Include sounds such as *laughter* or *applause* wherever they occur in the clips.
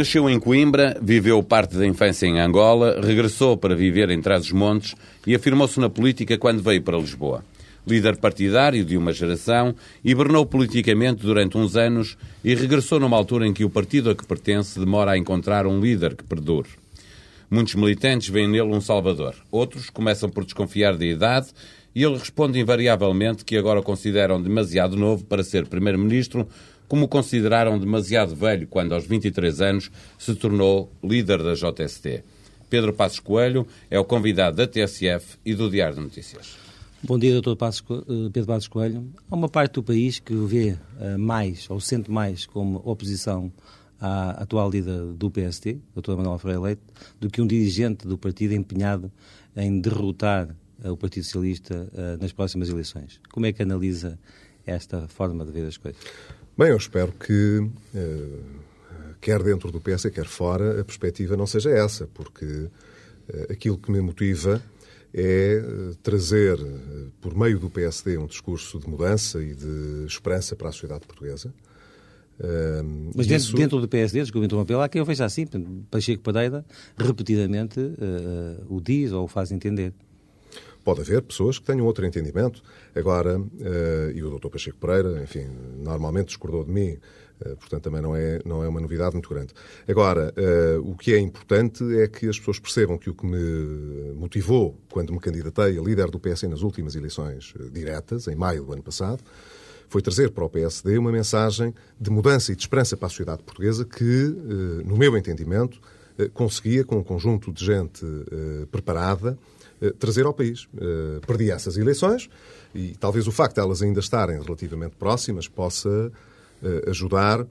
Nasceu em Coimbra, viveu parte da infância em Angola, regressou para viver em Trás-os-Montes e afirmou-se na política quando veio para Lisboa. Líder partidário de uma geração, hibernou politicamente durante uns anos e regressou numa altura em que o partido a que pertence demora a encontrar um líder que perdure. Muitos militantes veem nele um salvador. Outros começam por desconfiar da idade e ele responde invariavelmente que agora o consideram demasiado novo para ser primeiro-ministro, como o consideraram demasiado velho quando, aos 23 anos, se tornou líder da JST. Pedro Passos Coelho é o convidado da TSF e do Diário de Notícias. Bom dia, Dr. Eh, Pedro Passos Coelho. Há uma parte do país que vê uh, mais, ou sente mais, como oposição à atual líder do PST, Dr. Manuel Freire Leite, do que um dirigente do partido empenhado em derrotar uh, o Partido Socialista nas próximas eleições. Como é que analisa esta forma de ver as coisas? Bem, eu espero que, eh, quer dentro do PS, quer fora, a perspectiva não seja essa, porque eh, aquilo que me motiva é eh, trazer, por meio do PSD, um discurso de mudança e de esperança para a sociedade portuguesa. Mas dentro, isso... dentro do PSD, desculpe interromper, há quem eu veja assim, Pacheco Padeira repetidamente uh, o diz ou o faz entender. Pode haver pessoas que tenham outro entendimento. Agora, uh, e o Dr. Pacheco Pereira, enfim, normalmente discordou de mim, uh, portanto também não é, não é uma novidade muito grande. Agora, uh, o que é importante é que as pessoas percebam que o que me motivou quando me candidatei a líder do PS nas últimas eleições diretas, em maio do ano passado, foi trazer para o PSD uma mensagem de mudança e de esperança para a sociedade portuguesa que, no meu entendimento, conseguia, com um conjunto de gente preparada, eh, trazer ao país. Eh, perdi essas eleições e talvez o facto de elas ainda estarem relativamente próximas possa eh, ajudar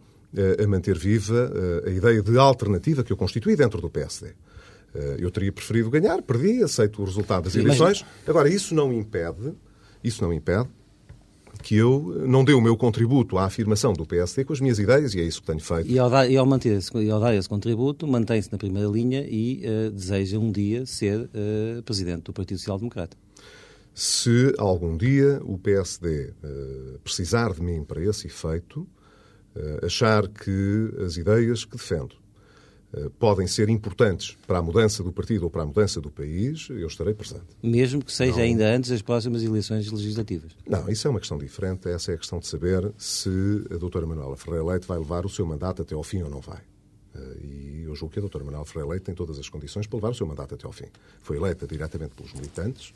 a manter viva a ideia de alternativa que eu constituí dentro do PSD. Eu teria preferido ganhar, perdi, aceito o resultado das eleições. Agora, isso não impede, isso não impede que eu não dê o meu contributo à afirmação do PSD com as minhas ideias e é isso que tenho feito. E ao dar, e ao manter esse, e ao dar esse contributo, mantém-se na primeira linha e uh, deseja um dia ser uh, presidente do Partido Social Democrata. Se algum dia o PSD uh, eh, precisar de mim para esse efeito, achar que as ideias que defendo podem ser importantes para a mudança do partido ou para a mudança do país, eu estarei presente. Mesmo que seja não... ainda antes das próximas eleições legislativas? Não, isso é uma questão diferente. Essa é a questão de saber se a doutora Manuela Ferreira Leite vai levar o seu mandato até ao fim ou não vai. Eh, e eu julgo que a doutora Manuela Ferreira Leite tem todas as condições para levar o seu mandato até ao fim. Foi eleita diretamente pelos militantes.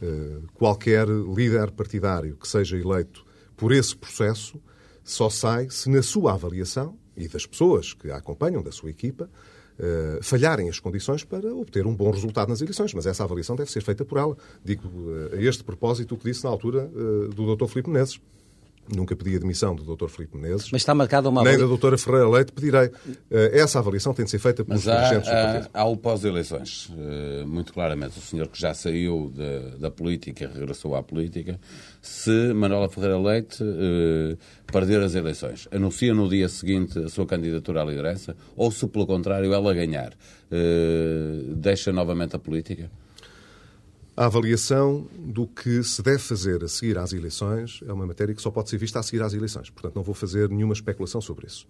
Eh, qualquer líder partidário que seja eleito por esse processo só sai se na sua avaliação e das pessoas que a acompanham, da sua equipa, Uh, falharem as condições para obter um bom resultado nas eleições. Mas essa avaliação deve ser feita por ela. Digo uh, a este propósito o que disse na altura uh, do Dr. Filipe Menezes. Nunca pedi a demissão do Dr. Filipe Menezes. Mas está marcada uma Nem da Dra. Ferreira Leite pedirei. Essa avaliação tem de ser feita pelos Mas há, dirigentes do partido. Há, há o pós-eleições. Muito claramente, o senhor que já saiu da, da política, regressou à política, se Manuela Ferreira Leite eh, perder as eleições, anuncia no dia seguinte a sua candidatura à liderança ou se, pelo contrário, ela ganhar, eh, deixa novamente a política? A avaliação do que se deve fazer a seguir às eleições é uma matéria que só pode ser vista a seguir às eleições. Portanto, não vou fazer nenhuma especulação sobre isso.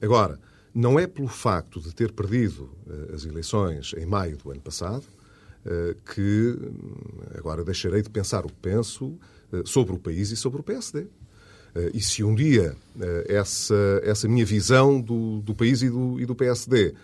agora, não é pelo facto de ter perdido uh, as eleições em maio do ano passado uh, que agora deixarei de pensar o que penso uh, sobre o país e sobre o PSD. e se um dia essa, essa minha visão do, do país e do, e do PSD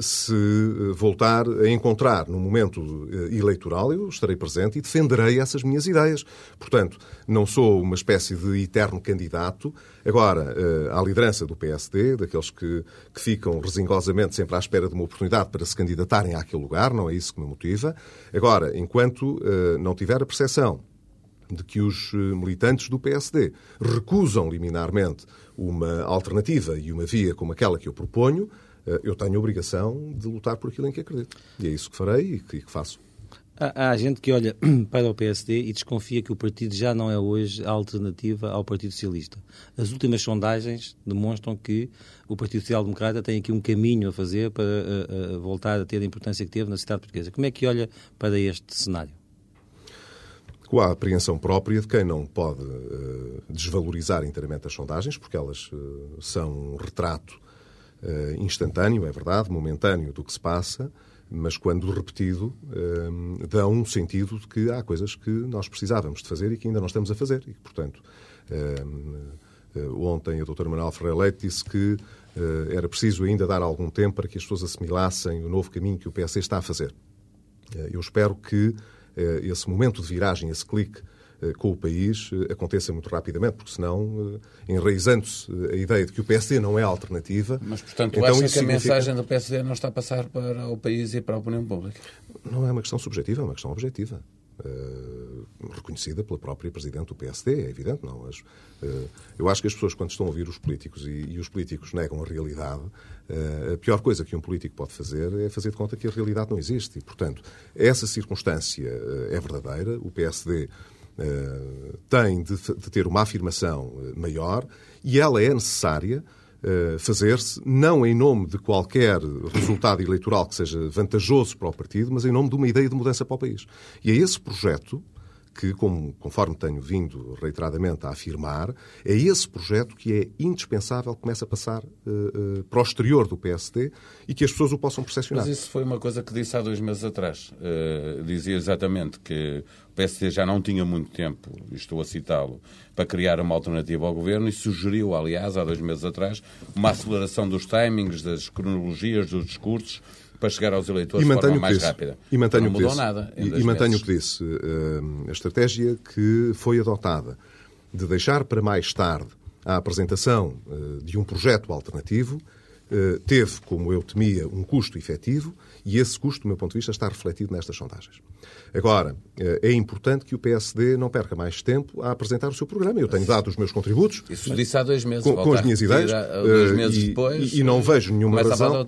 se eh, voltar a encontrar no momento eh, eleitoral, eu estarei presente e defenderei essas minhas ideias. Portanto, não sou uma espécie de eterno candidato. Agora, à liderança do PSD, daqueles que, que ficam resingosamente sempre à espera de uma oportunidade para se candidatarem àquele lugar, não é isso que me motiva. Agora, enquanto não tiver a percepção de que os militantes do PSD recusam liminarmente uma alternativa e uma via como aquela que eu proponho, eh, eu tenho a obrigação de lutar por aquilo em que acredito. E é isso que farei e que, faço. Há, há, gente que olha *clears throat* para o PSD e desconfia que o partido já não é hoje a alternativa ao Partido Socialista. As últimas sondagens demonstram que o Partido Social Democrata tem aqui um caminho a fazer para a, a voltar a ter a importância que teve na cidade portuguesa. Como é que olha para este cenário? Com a apreensão própria de quem não pode uh, desvalorizar inteiramente as sondagens, porque elas uh, são um retrato instantâneo, é verdade, momentâneo do que se passa, mas quando repetido, dá um sentido de que há coisas que nós precisávamos de fazer e que ainda não estamos a fazer. E, portanto, ontem a doutora Manuel Ferreira Leite disse que era preciso ainda dar algum tempo para que as pessoas assimilassem o novo caminho que o PS está a fazer. Eu espero que esse momento de viragem, esse clique eh, com o país eh, aconteça muito rapidamente, porque senão, eh, enraizando-se a ideia de que o PSD não é alternativa... Mas, portanto, então, acha que a significa... mensagem do PSD não está a passar para o país e para a opinião pública? Não é uma questão subjetiva, é uma questão objetiva. Uh, reconhecida pela própria Presidente do PSD, é evidente, não. Mas, uh, eu acho que as pessoas, quando estão a ouvir os políticos e, e os políticos negam a realidade, uh, a pior coisa que um político pode fazer é fazer de conta que a realidade não existe. E, portanto, essa circunstância é verdadeira. O PSD eh, tem de, de, ter uma afirmação eh, maior e ela é necessária uh, fazer-se não em nome de qualquer resultado eleitoral que seja vantajoso para o partido, mas em nome de uma ideia de mudança para o país. E é esse projeto que, como, conforme tenho vindo reiteradamente a afirmar, é esse projeto que é indispensável que comece a passar uh, uh, para o exterior do PSD e que as pessoas o possam percepcionar. Mas isso foi uma coisa que disse há dois meses atrás. Uh, dizia exatamente que o PSD já não tinha muito tempo, estou a citá-lo, para criar uma alternativa ao governo e sugeriu, aliás, há dois meses atrás, uma aceleração dos timings, das cronologias, dos discursos, para chegar aos eleitores de forma mais disse. rápida. E mantenho não mudou disse. nada. e, e mantenho o que disse. Uh, a estratégia que foi adotada de deixar para mais tarde a apresentação uh, de um projeto alternativo uh, teve, como eu temia, um custo efetivo e esse custo, do meu ponto de vista, está refletido nestas sondagens. Agora, é importante que o PSD não perca mais tempo a apresentar o seu programa. Eu tenho dado os meus contributos. Isso disse há dois meses. Com, com as minhas ideias. Dois meses e, depois. E, e não vejo nenhuma razão.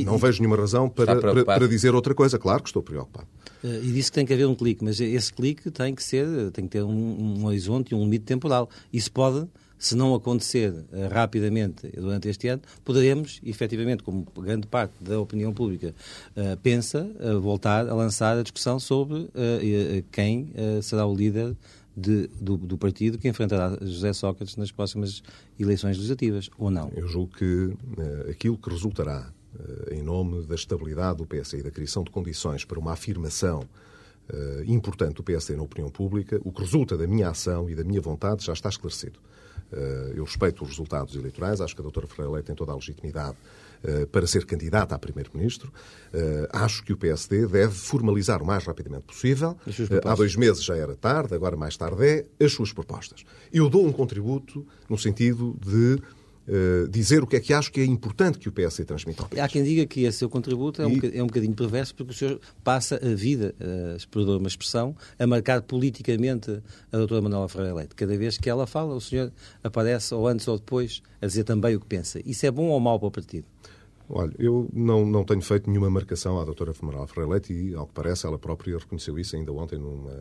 E, não vejo nenhuma razão para, para, para, dizer outra coisa. Claro que estou preocupado. Eh, e disse que tem que haver um clique, mas esse clique tem que ser, tem que ter um, um horizonte e um limite temporal. Isso pode, se não acontecer uh, rapidamente durante este ano, poderemos, efetivamente, como grande parte da opinião pública uh, pensa, uh, voltar a lançar a discussão sobre quem será o líder de, do, do, partido que enfrentará José Sócrates nas próximas eleições legislativas, ou não? Eu julgo que aquilo que resultará em nome da estabilidade do PSD e da criação de condições para uma afirmação uh, importante do PSD na opinião pública, o que resulta da minha ação e da minha vontade já está esclarecido. Uh, eu respeito os resultados eleitorais, acho que a doutora Ferreira Leite tem toda a legitimidade para ser candidata a Primeiro-Ministro. acho que o PSD deve formalizar o mais rapidamente possível. há dois meses já era tarde, agora mais tarde é, as suas propostas. Eu dou um contributo no sentido de Uh, dizer o que é que acho que é importante que o PS transmita ao país. Há quem diga que esse seu contributo é um, e... bocadinho, é um bocadinho perverso porque o senhor passa a vida, uh, por uma expressão, a marcar politicamente a doutora Manuela Ferreira Leite. Cada vez que ela fala, o senhor aparece, ou antes ou depois, a dizer também o que pensa. Isso é bom ou mau para o partido? Olha, eu não, não tenho feito nenhuma marcação à doutora Femeral Ferreira Leite e, ao que parece, ela própria reconheceu isso ainda ontem, numa,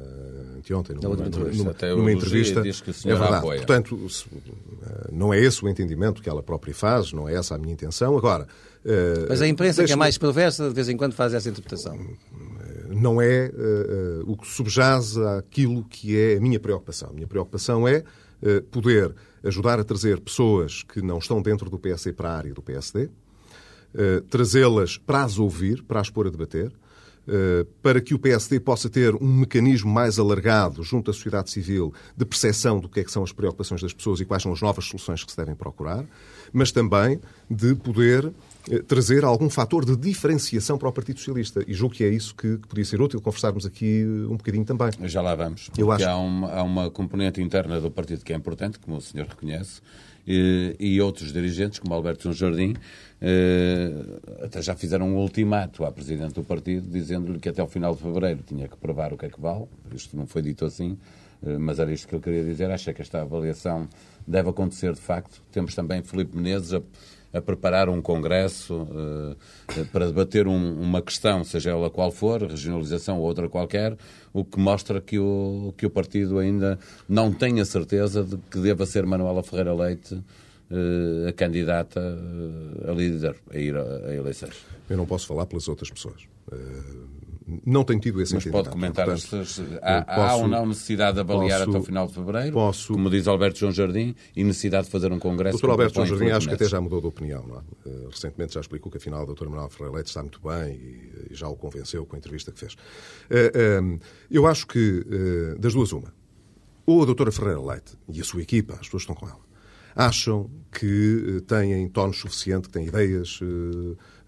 anteontem, numa, numa, entrevista. Numa, numa entrevista. Diz que o é verdade. Apoia. Portanto, eh, não é esse o entendimento que ela própria faz, não é essa a minha intenção. Agora... Eh, Mas a imprensa, que é mais perversa, de vez em quando faz essa interpretação. Não é uh, uh, o que subjaz àquilo que é a minha preocupação. A minha preocupação é uh, poder ajudar a trazer pessoas que não estão dentro do PSD para a área do PSD, eh, trazê-las para as ouvir, para as pôr a debater, uh, para que o PSD possa ter um mecanismo mais alargado junto à sociedade civil de percepção do que, é que são as preocupações das pessoas e quais são as novas soluções que se devem procurar, mas também de poder trazer algum fator de diferenciação para o Partido Socialista. E julgo que é isso que, que podia ser útil conversarmos aqui um bocadinho também. Já lá vamos. Eu acho... há, uma, há uma componente interna do partido que é importante, como o senhor reconhece, e, e outros dirigentes, como Alberto Jardim, eh, até já fizeram um ultimato à Presidente do partido, dizendo-lhe que até o final de fevereiro tinha que provar o que é que vale. Isto não foi dito assim, eh, mas era isto que eu queria dizer. Acho que esta avaliação deve acontecer de facto. Temos também Filipe Menezes a a preparar um congresso uh, para debater um, uma questão, seja ela qual for, regionalização ou outra qualquer, o que mostra que o, que o partido ainda não tem a certeza de que deva ser Manuela Ferreira Leite uh, a candidata a líder a ir a, eleições. Eu não posso falar pelas outras pessoas. Não tenho tido esse Mas pode comentar Portanto, suas... Há, há posso- ou não necessidade de avaliar posso- até o final de fevereiro? posso- Como diz Alberto João Jardim, e necessidade de fazer um congresso... Que Alberto João Jardim acho que até já mudou de opinião. É? Eh, Recentemente já explicou que afinal o Dr. Manuel Ferreira Leite está muito bem e, e já o convenceu com a entrevista que fez. Eh, eh, Eu acho que eh, das duas uma. Ou a doutora Ferreira Leite e a sua equipa, as pessoas que estão com ela, acham que eh, têm tonos suficiente, que têm ideias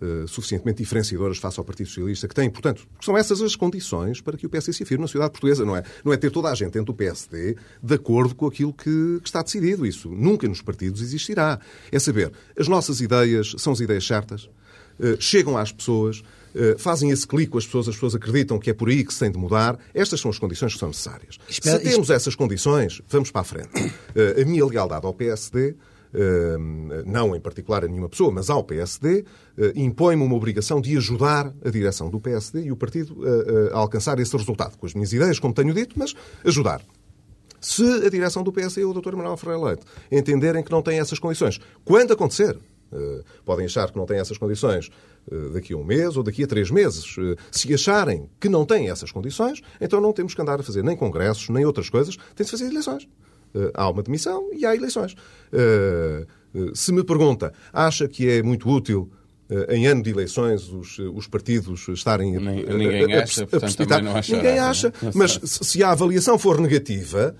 eh, suficientemente diferenciadoras face ao Partido Socialista, que têm, portanto, são essas as condições para que o PSD se afirme na sociedade portuguesa, não é? Não é ter toda a gente dentro do PSD de acordo com aquilo que, que está decidido. Isso nunca nos partidos existirá. É saber, as nossas ideias são as ideias certas, eh, chegam às pessoas, eh, fazem esse clique com as pessoas, as pessoas acreditam que é por aí que se tem de mudar. Estas são as condições que são necessárias. Espera- se temos essas condições, vamos para a frente. A minha lealdade ao PSD, não em particular a nenhuma pessoa, mas ao PSD, eh, impõe-me uma obrigação de ajudar a direção do PSD e o partido eh, eh, a alcançar esse resultado. Com as minhas ideias, como tenho dito, mas ajudar. Se a direção do PSD ou o Dr. Manuel Ferreira Leite entenderem que não têm essas condições, quando acontecer, podem achar que não têm essas condições daqui a um mês ou daqui a três meses. Se acharem que não têm essas condições, então não temos que andar a fazer nem congressos, nem outras coisas, tem de fazer eleições. Eh, Há uma demissão e há eleições. Eh, eh, Se me pergunta, acha que é muito útil em ano de eleições os, os partidos estarem a- ninguém a- a- acha, a portanto, precipitar? não achará, Ninguém é? acha, Não mas se a avaliação for negativa,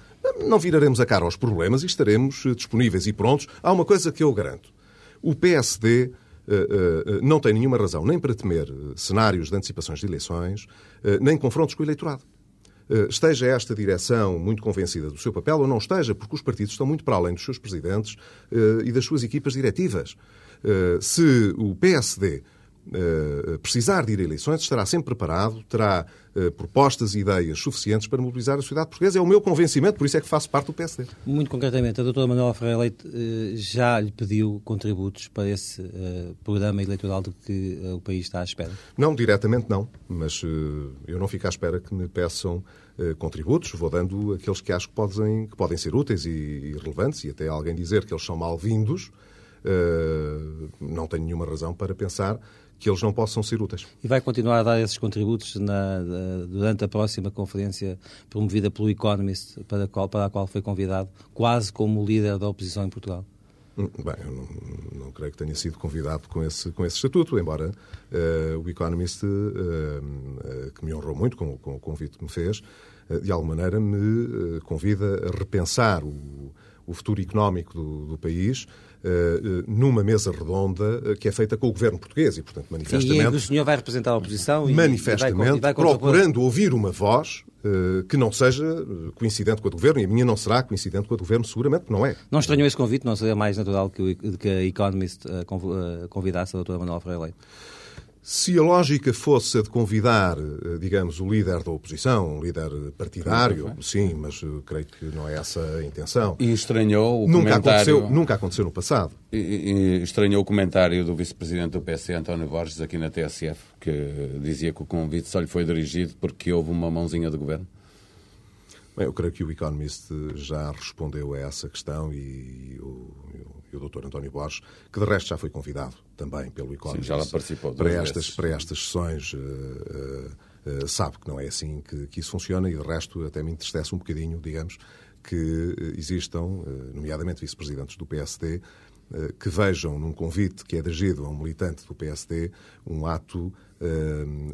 não viraremos a cara aos problemas e estaremos disponíveis e prontos. Há uma coisa que eu garanto. O PSD não tem nenhuma razão nem para temer cenários de antecipações de eleições, nem confrontos com o eleitorado. Eh, Esteja esta direção muito convencida do seu papel ou não esteja, porque os partidos estão muito para além dos seus presidentes eh, e das suas equipas diretivas. Eh, Se o PSD eh, precisar de ir a eleições, estará sempre preparado, terá eh, propostas e ideias suficientes para mobilizar a sociedade portuguesa. É o meu convencimento, por isso é que faço parte do PSD. Muito concretamente, a doutora Manuela Ferreira Leite eh, já lhe pediu contributos para esse eh, programa eleitoral do que eh, o país está à espera? Não, diretamente não, mas eh, eu não fico à espera que me peçam eh, contributos, vou dando aqueles que acho que podem, que podem ser úteis e, e relevantes, e até alguém dizer que eles são mal-vindos, eh, não tenho nenhuma razão para pensar que eles não possam ser úteis. E vai continuar a dar esses contributos na- da- durante a próxima conferência promovida pelo Economist, para a, qual, para a qual foi convidado, quase como líder da oposição em Portugal? Hum, Bem, eu não, não creio que tenha sido convidado com esse, com esse estatuto, embora eh, o Economist, eh, eh, que me honrou muito com, com o convite que me fez, de alguma maneira me convida a repensar o, o futuro económico do, do país numa mesa redonda eh, que é feita com o governo português e, portanto, E manifestamente o senhor vai representar a oposição e, manifestamente e vai, e vai procurando ouvir uma voz eh, que não seja eh, coincidente com a do governo, e a minha não será coincidente com a do governo, seguramente, não é. Não estranhou esse convite? Não seria mais natural que, o, que a Economist eh, conv- eh, convidasse a doutora Manuela Ferreira Leite? Se a lógica fosse a de convidar, eh, digamos, o líder da oposição, um líder partidário, sim, mas eh, creio que não é essa a intenção. E estranhou o Nunca comentário... aconteceu, nunca aconteceu no passado. E- e estranhou o comentário do vice-presidente do PS, António Borges, aqui na TSF, que dizia que o convite só lhe foi dirigido porque houve uma mãozinha do governo. Bem, eu creio que o Economist já respondeu a essa questão e e o Dr. António Borges, que de resto já foi convidado também pelo Economist para estas, para estas sessões, eh, eh, sabe que não é assim que, que isso funciona e de resto até me entristece um bocadinho, digamos, que existam, nomeadamente vice-presidentes do PSD, que vejam num convite que é dirigido a um militante do PSD um ato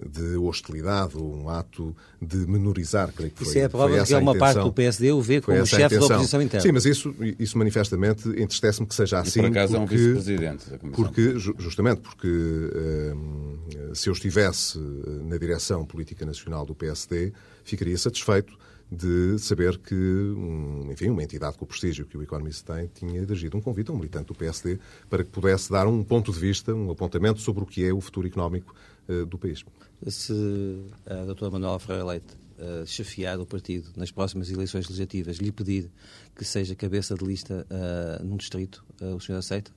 de hostilidade ou um ato de menorizar, creio que foi Isso é essa que é uma parte do PSD o vê como chefe da oposição interna. Sim, mas isso, isso manifestamente entristece-me que seja E assim. por acaso é um porque- vice-presidente da Comissão. porque, ju- justamente, porque hum, se eu estivesse eh, na direção política nacional do PSD, ficaria satisfeito de saber que, um, enfim, uma entidade com o prestígio que o Economist tem tinha dirigido um convite a um militante do PSD para que pudesse dar um ponto de vista, um apontamento sobre o que é o futuro económico eh, do país. Se a doutora Manuela Ferreira Leite eh, chefiar o partido nas próximas eleições legislativas, lhe pedir que seja cabeça de lista eh, num distrito, eh, o senhor aceita?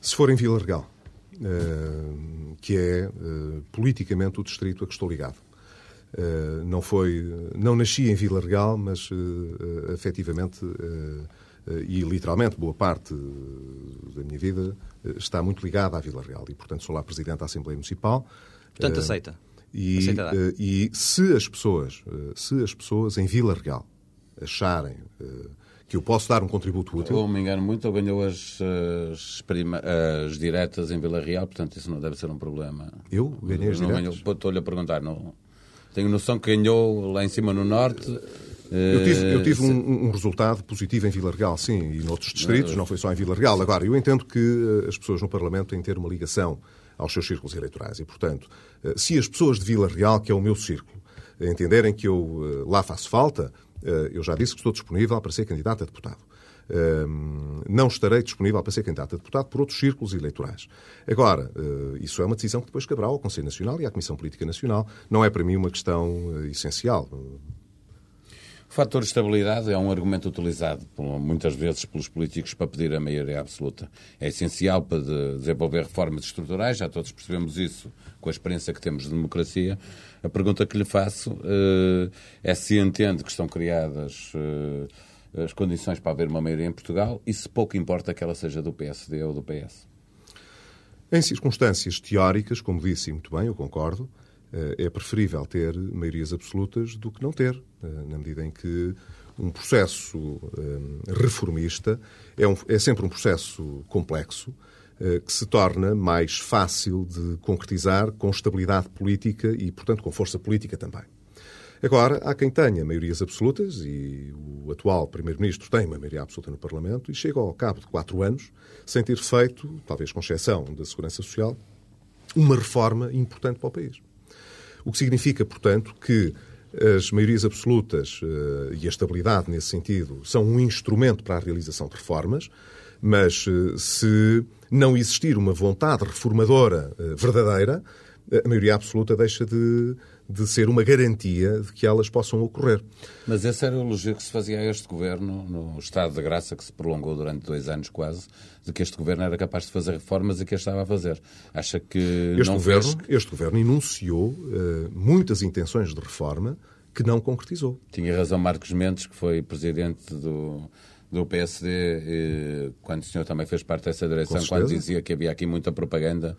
Se for em Vila Regal, eh, que é eh, politicamente o distrito a que estou ligado. Eh, não foi, não nasci em Vila Real, mas efetivamente eh, eh, e literalmente boa parte da minha vida está muito ligada à Vila Real e portanto sou lá presidente da Assembleia Municipal. Portanto, aceita? E, uh, e se as pessoas, uh, se as pessoas em Vila Real acharem uh, que eu posso dar um contributo útil. Ou me engano muito, ou ganhou as, as, prima, as diretas em Vila Real, portanto isso não deve ser um problema. Eu ganhei as diretas? Estou-lhe a perguntar, não, tenho noção que ganhou lá em cima no Norte. Eu tive, eu tive um, um, resultado positivo em Vila Real, sim, e noutros distritos, não foi só em Vila Real. Agora, eu entendo que as pessoas no Parlamento têm que ter uma ligação aos seus círculos eleitorais e, portanto, se as pessoas de Vila Real, que é o meu círculo, entenderem que eu lá faço falta, eh, eu já disse que estou disponível para ser candidato a deputado. Não estarei disponível para ser candidato a deputado por outros círculos eleitorais. Agora, eh, isso é uma decisão que depois caberá ao Conselho Nacional e à Comissão Política Nacional. Não é para mim uma questão eh, essencial. O fator de estabilidade é um argumento utilizado muitas vezes pelos políticos para pedir a maioria absoluta. É essencial para desenvolver reformas estruturais, já todos percebemos isso com a experiência que temos de democracia. A pergunta que lhe faço uh, é se entende que estão criadas as condições para haver uma maioria em Portugal e se pouco importa que ela seja do PSD ou do PS. Em circunstâncias teóricas, como disse muito bem, eu concordo, uh, é preferível ter maiorias absolutas do que não ter, na medida em que um processo reformista é, um, é sempre um processo complexo, eh, que se torna mais fácil de concretizar com estabilidade política e, portanto, com força política também. Agora, há quem tenha maiorias absolutas, e o atual Primeiro-Ministro tem uma maioria absoluta no Parlamento, e chega ao cabo de quatro anos sem ter feito, talvez com exceção da Segurança Social, uma reforma importante para o país. O que significa, portanto, que as maiorias absolutas uh, e a estabilidade nesse sentido são um instrumento para a realização de reformas, mas uh, se não existir uma vontade reformadora eh, verdadeira, a maioria absoluta deixa de, de ser uma garantia de que elas possam ocorrer. Mas esse era o elogio que se fazia a este governo, no estado de graça que se prolongou durante dois anos quase, de que este governo era capaz de fazer reformas e que estava a fazer. Acha que este não governo, fez... Este governo enunciou uh, muitas intenções de reforma que não concretizou. Tinha razão Marcos Mendes, que foi presidente do do PSD, quando o senhor também fez parte dessa direção, quando dizia que havia aqui muita propaganda.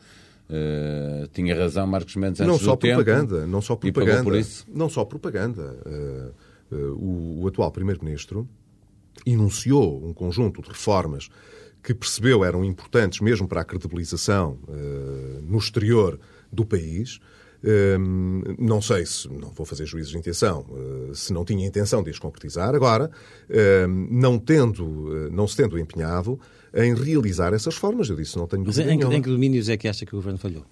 Uh, tinha razão Marcos Mendes antes não só propaganda, tempo, não só propaganda, por isso. não só propaganda. Uh, uh, o, o, atual primeiro-ministro enunciou um conjunto de reformas que percebeu eram importantes mesmo para a credibilização no exterior do país não sei se, não vou fazer juízos de intenção, se não tinha intenção de as concretizar. Agora, não, tendo, não se tendo empenhado em realizar essas reformas, eu disse, não tenho dúvida Mas em, em que domínios é que acha que o Governo falhou?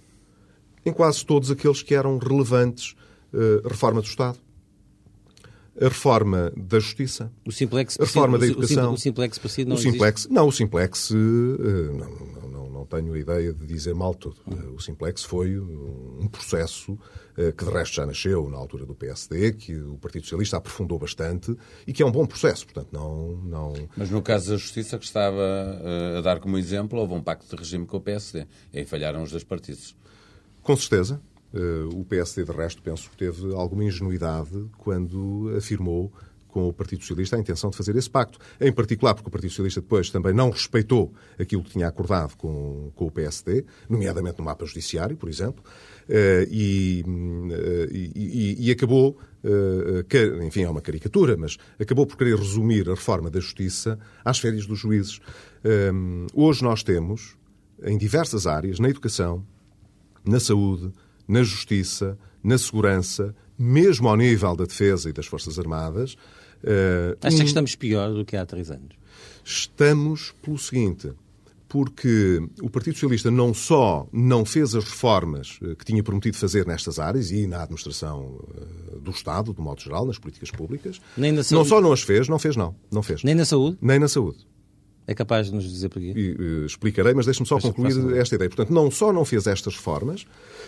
Em quase todos aqueles que eram relevantes. Uh, reforma do Estado, a reforma da justiça, o simplex a reforma da educação. O simplex para si não o simplex? Não, o simplex não, tenho a ideia de dizer mal tudo. O Simplex foi um processo eh, que de resto já nasceu na altura do PSD, que o Partido Socialista aprofundou bastante e que é um bom processo, portanto não... não... Mas no caso da Justiça, que estava eh, a dar como exemplo, houve um pacto de regime com o PSD. E aí falharam os dois partidos. Com certeza. Eh, o PSD, de resto, penso que teve alguma ingenuidade quando afirmou com o Partido Socialista a intenção de fazer esse pacto. Em particular porque o Partido Socialista depois também não respeitou aquilo que tinha acordado com, com o PSD, nomeadamente no mapa judiciário, por exemplo, eh, e, eh, e, e, acabou, eh, enfim, é uma caricatura, mas acabou por querer resumir a reforma da justiça às férias dos juízes. Hoje nós temos, em diversas áreas, na educação, na saúde, na justiça, na segurança, mesmo ao nível da defesa e das Forças Armadas, Uh, Acha um... que estamos pior do que há três anos? Estamos pelo seguinte, porque o Partido Socialista não só não fez as reformas eh, que tinha prometido fazer nestas áreas e na administração eh, do Estado, de modo geral, nas políticas públicas, Nem na não só não as fez, não fez não, não fez. Nem na saúde? Nem na saúde. É capaz de nos dizer porquê? E, uh, explicarei, mas deixe-me só Deixa concluir esta ideia. Portanto, não só não fez estas reformas,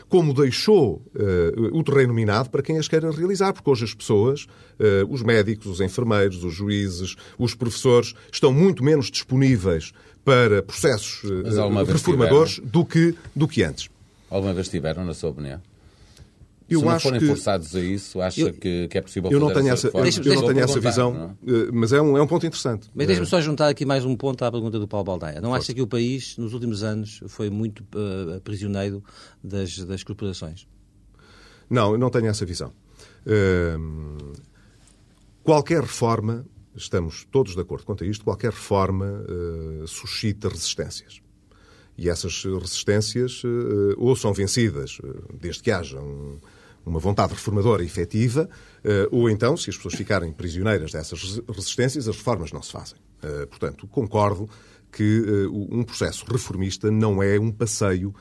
como deixou uh, o terreno minado para quem as queira realizar, porque hoje as pessoas, uh, os médicos, os enfermeiros, os juízes, os professores, estão muito menos disponíveis para processos reformadores do que, do que antes. Alguma vez tiveram, na sua opinião? Eu Se não forem que... forçados a isso, acha eu... que, que, é possível eu não tenho essa, Eu não tenho essa visão, não? É? mas é um, é um ponto interessante. Mas deixe-me só juntar aqui mais um ponto à pergunta do Paulo Baldaia. Não acha que o país, nos últimos anos, foi muito uh, prisioneiro das, das corporações? Não, eu não tenho essa visão. Uh, qualquer reforma, estamos todos de acordo quanto a isto, qualquer reforma uh, suscita resistências. E essas resistências ou são vencidas, desde que haja um, uma vontade reformadora efetiva, ou então, se as pessoas ficarem prisioneiras dessas resistências, as reformas não se fazem. Portanto, concordo que um processo reformista não é um passeio.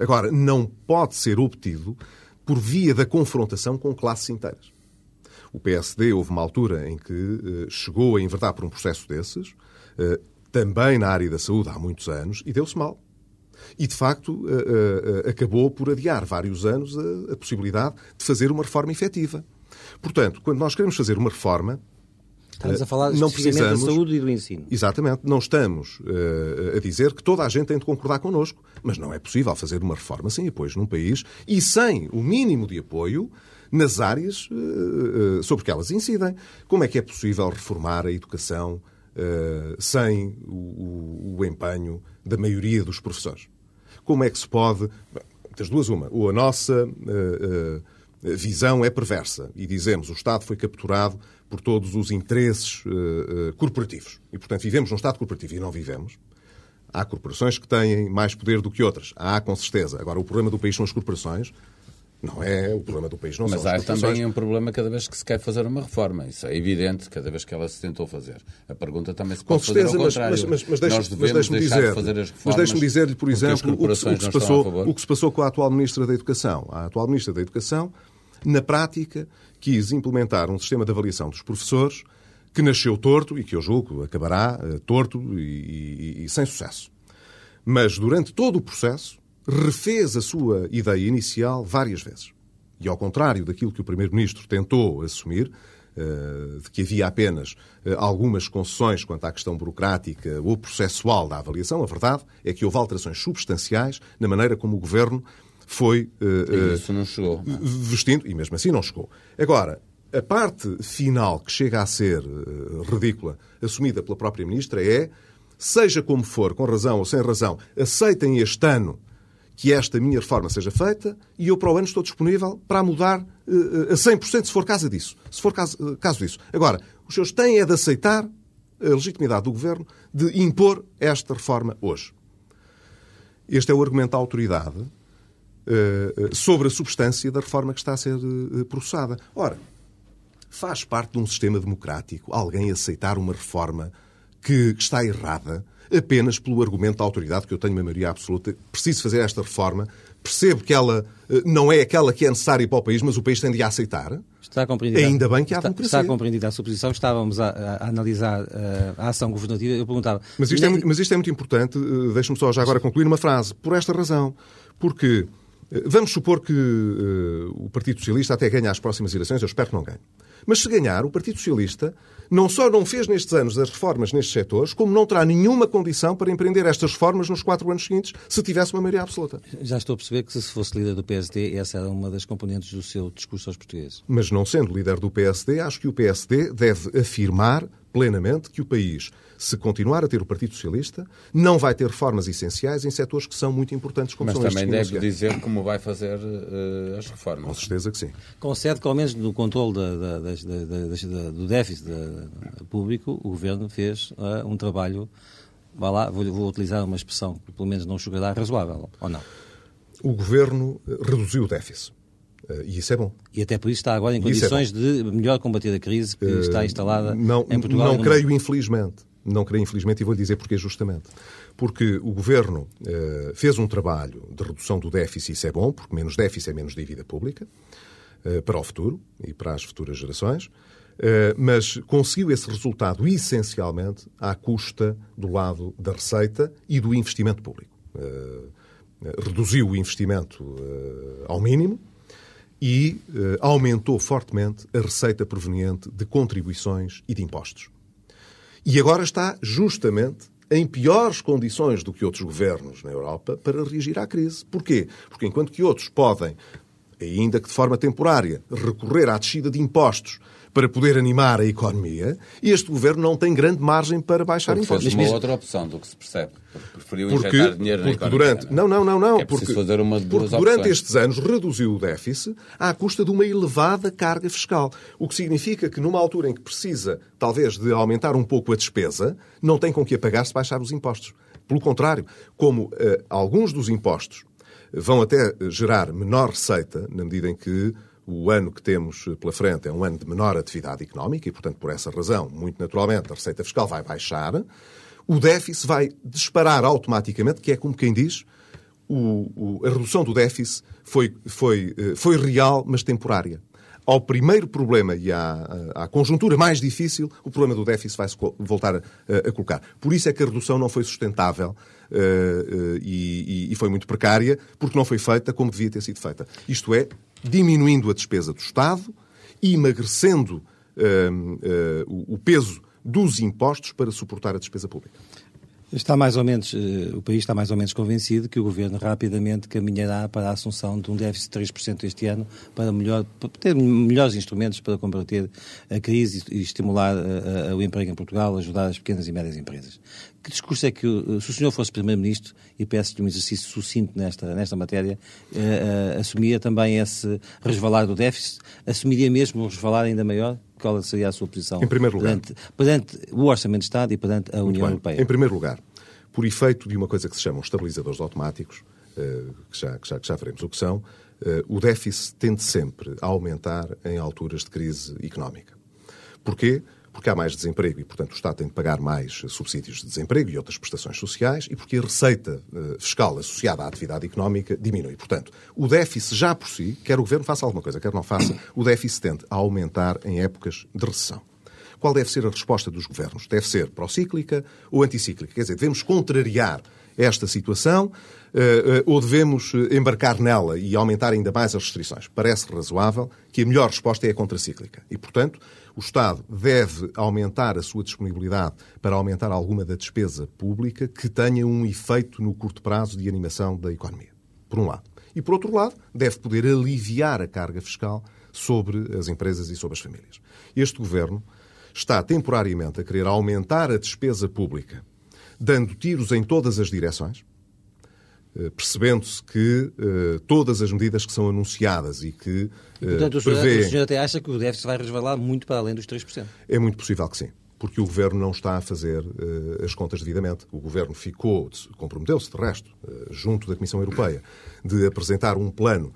Agora, não pode ser obtido por via da confrontação com classes inteiras. O PSD houve uma altura em que chegou a enverdar por um processo desses, também na área da saúde há muitos anos, e deu-se mal. E, de facto, uh, acabou por adiar vários anos a, possibilidade de fazer uma reforma efetiva. Portanto, quando nós queremos fazer uma reforma, Estamos a falar não precisamos, da saúde e do ensino. Exatamente. Não estamos uh, a dizer que toda a gente tem de concordar connosco, mas não é possível fazer uma reforma sem apoio num país e sem o mínimo de apoio nas áreas uh, uh, sobre que elas incidem. Como é que é possível reformar a educação sem o, o, o, empenho da maioria dos professores? Como é que se pode... Das duas, uma. Ou a nossa visão é perversa e dizemos o Estado foi capturado por todos os interesses uh, uh, corporativos. E, portanto, vivemos num Estado corporativo e não vivemos. Há corporações que têm mais poder do que outras. Há, com certeza. Agora, o problema do país são as corporações. Não é o problema do país, não Mas há também um problema cada vez que se quer fazer uma reforma. Isso é evidente, cada vez que ela se tentou fazer. A pergunta também se pode Com certeza, fazer ao contrário. Mas, mas, mas, Nós devemos mas deixe dizer, de fazer as reformas Mas deixe-me dizer-lhe, por exemplo, o que, o, que se passou, o que se passou com a atual Ministra da Educação. A atual Ministra da Educação, na prática, quis implementar um sistema de avaliação dos professores que nasceu torto e que eu julgo acabará uh, torto e, e, e sem sucesso. Mas durante todo o processo refez a sua ideia inicial várias vezes. E ao contrário daquilo que o Primeiro-Ministro tentou assumir, uh, de que havia apenas uh, algumas concessões quanto à questão burocrática ou processual da avaliação, a verdade é que houve alterações substanciais na maneira como o Governo foi uh, isso não chegou. vestindo, e mesmo assim não chegou. Agora, a parte final que chega a ser ridícula, assumida pela própria Ministra, é, seja como for, com razão ou sem razão, aceitem este ano que esta minha reforma seja feita e eu para o ano estou disponível para mudar uh, a 100% se for caso disso. Se for caso, uh, caso disso. Agora, os senhores têm é de aceitar a legitimidade do Governo de impor esta reforma hoje. Este é o argumento da autoridade sobre a substância da reforma que está a ser processada. Ora, Faz parte de um sistema democrático alguém aceitar uma reforma que está errada apenas pelo argumento da autoridade que eu tenho uma maioria absoluta. Preciso fazer esta reforma. Percebo que ela eh, não é aquela que é necessária para o país, mas o país tende a aceitar. Está compreendida. Ainda bem que há está, democracia. Está compreendida a suposição. Estávamos a, a analisar uh, a ação governativa. Eu perguntava... Mas isto, é, muito, mas isto é muito importante. Uh, Deixe-me só já agora concluir uma frase. Por esta razão. Porque uh, vamos supor que o Partido Socialista até ganhe as próximas eleições. Eu espero que não ganhe. Mas se ganhar, o Partido Socialista não só não fez nestes anos as reformas nestes setores, como não terá nenhuma condição para empreender estas reformas nos quatro anos seguintes, se tivesse uma maioria absoluta. Já estou a perceber que se fosse líder do PSD, essa era uma das componentes do seu discurso aos portugueses. Mas não sendo líder do PSD, acho que o PSD deve afirmar plenamente que o país se continuar a ter o Partido Socialista, não vai ter reformas essenciais em setores que são muito importantes, como Mas são também deve dizer como vai fazer uh, as reformas. Com certeza que sim. Concede que, ao menos no controle da, da, da, do déficit público, o Governo fez uh, um trabalho, vá lá, vou, vou utilizar uma expressão que pelo menos não chegará razoável, ou não? O Governo eh, reduziu o déficit. Uh, e isso é bom. E até por isso está agora em é condições é de melhor combater a crise que uh, está instalada não, em Portugal. Não creio, infelizmente. Não creio, infelizmente, e vou-lhe dizer porquê justamente. Porque o Governo eh, fez um trabalho de redução do déficit, isso é bom, porque menos déficit é menos dívida pública, eh, para o futuro e para as futuras gerações, eh, mas conseguiu esse resultado essencialmente à custa do lado da receita e do investimento público. reduziu o investimento ao mínimo, e aumentou fortemente a receita proveniente de contribuições e de impostos. E agora está justamente em piores condições do que outros governos na Europa para reagir à crise. Porquê? Porque enquanto que outros podem ainda que de forma temporária, recorrer à descida de impostos para poder animar a economia, este governo não tem grande margem para baixar porque impostos. Fez uma outra opção do que se percebe. Porque preferiu porque, injetar dinheiro na porque economia. durante não não não não é porque, fazer uma de porque durante opções. estes anos reduziu o déficit à custa de uma elevada carga fiscal o que significa que numa altura em que precisa talvez de aumentar um pouco a despesa não tem com que apagar se baixar os impostos pelo contrário como eh, alguns dos impostos vão até gerar menor receita na medida em que o ano que temos pela frente é um ano de menor atividade económica e, portanto, por essa razão, muito naturalmente, a receita fiscal vai baixar. O déficit vai disparar automaticamente, que é como quem diz, o, o, a redução do déficit foi, foi, eh, foi real, mas temporária. Ao primeiro problema e à, à, conjuntura mais difícil, o problema do déficit vai se voltar a, a, colocar. Por isso é que a redução não foi sustentável uh, uh, e, e, foi muito precária, porque não foi feita como devia ter sido feita. Isto é, diminuindo a despesa do Estado e emagrecendo uh, o peso dos impostos para suportar a despesa pública. Está mais ou menos, o país está mais ou menos convencido que o governo rapidamente caminhará para a assunção de um déficit de 3% este ano para, melhor, para ter melhores instrumentos para combater a crise e estimular a, a, o emprego em Portugal, ajudar as pequenas e médias empresas. Que discurso é que, se o senhor fosse Primeiro-Ministro, e peço-lhe um exercício sucinto nesta, nesta matéria, uh, uh, assumia também esse resvalar do déficit? Assumiria mesmo um resvalar ainda maior? Qual seria a sua posição em primeiro lugar. Perante, perante o Orçamento de Estado e perante a Muito União bem. Europeia? Em primeiro lugar, por efeito de uma coisa que se chamam estabilizadores automáticos, uh, que, já, que, já, que já veremos o que são, o déficit tende sempre a aumentar em alturas de crise económica. Porquê? Porque há mais desemprego e, portanto, o Estado tem de pagar mais subsídios de desemprego e outras prestações sociais e porque a receita fiscal associada à atividade económica diminui. Portanto, o déficit já por si, quer o Governo faça alguma coisa, quer não faça, o déficit tende a aumentar em épocas de recessão. Qual deve ser a resposta dos governos? Deve ser procíclica ou anticíclica? Quer dizer, devemos contrariar esta situação ou devemos embarcar nela e aumentar ainda mais as restrições? Parece razoável que a melhor resposta é a contracíclica. E, portanto, o Estado deve aumentar a sua disponibilidade para aumentar alguma da despesa pública que tenha um efeito no curto prazo de animação da economia. Por um lado. E, por outro lado, deve poder aliviar a carga fiscal sobre as empresas e sobre as famílias. Este governo está temporariamente a querer aumentar a despesa pública, dando tiros em todas as direções, percebendo-se que uh, todas as medidas que são anunciadas e que uh, Portanto, o senhor, prevêem... o senhor até acha que o déficit vai resvalar muito para além dos 3%? É muito possível que sim. Porque o Governo não está a fazer uh, as contas devidamente. O Governo ficou, comprometeu-se, de resto, junto da Comissão Europeia, de apresentar um plano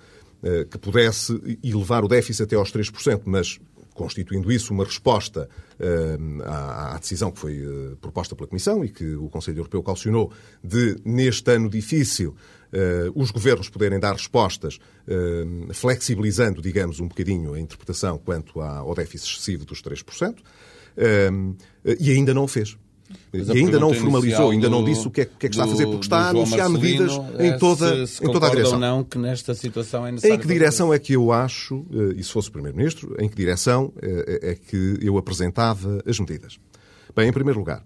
que pudesse elevar o déficit até aos 3%, mas constituindo isso uma resposta uh, à, decisão que foi uh, proposta pela Comissão e que o Conselho Europeu calcionou de, neste ano difícil, uh, os governos poderem dar respostas flexibilizando, digamos, um bocadinho a interpretação quanto ao déficit excessivo dos 3%, e ainda não o fez. Mas e ainda não formalizou, ainda não disse o que é, que, é que está a fazer, porque está a anunciar medidas em toda, se, se em toda a direção. ou não que nesta situação é necessário. Em que direção é que eu acho, e se fosse o Primeiro-Ministro, em que direção é que eu apresentava as medidas? Bem, em primeiro lugar,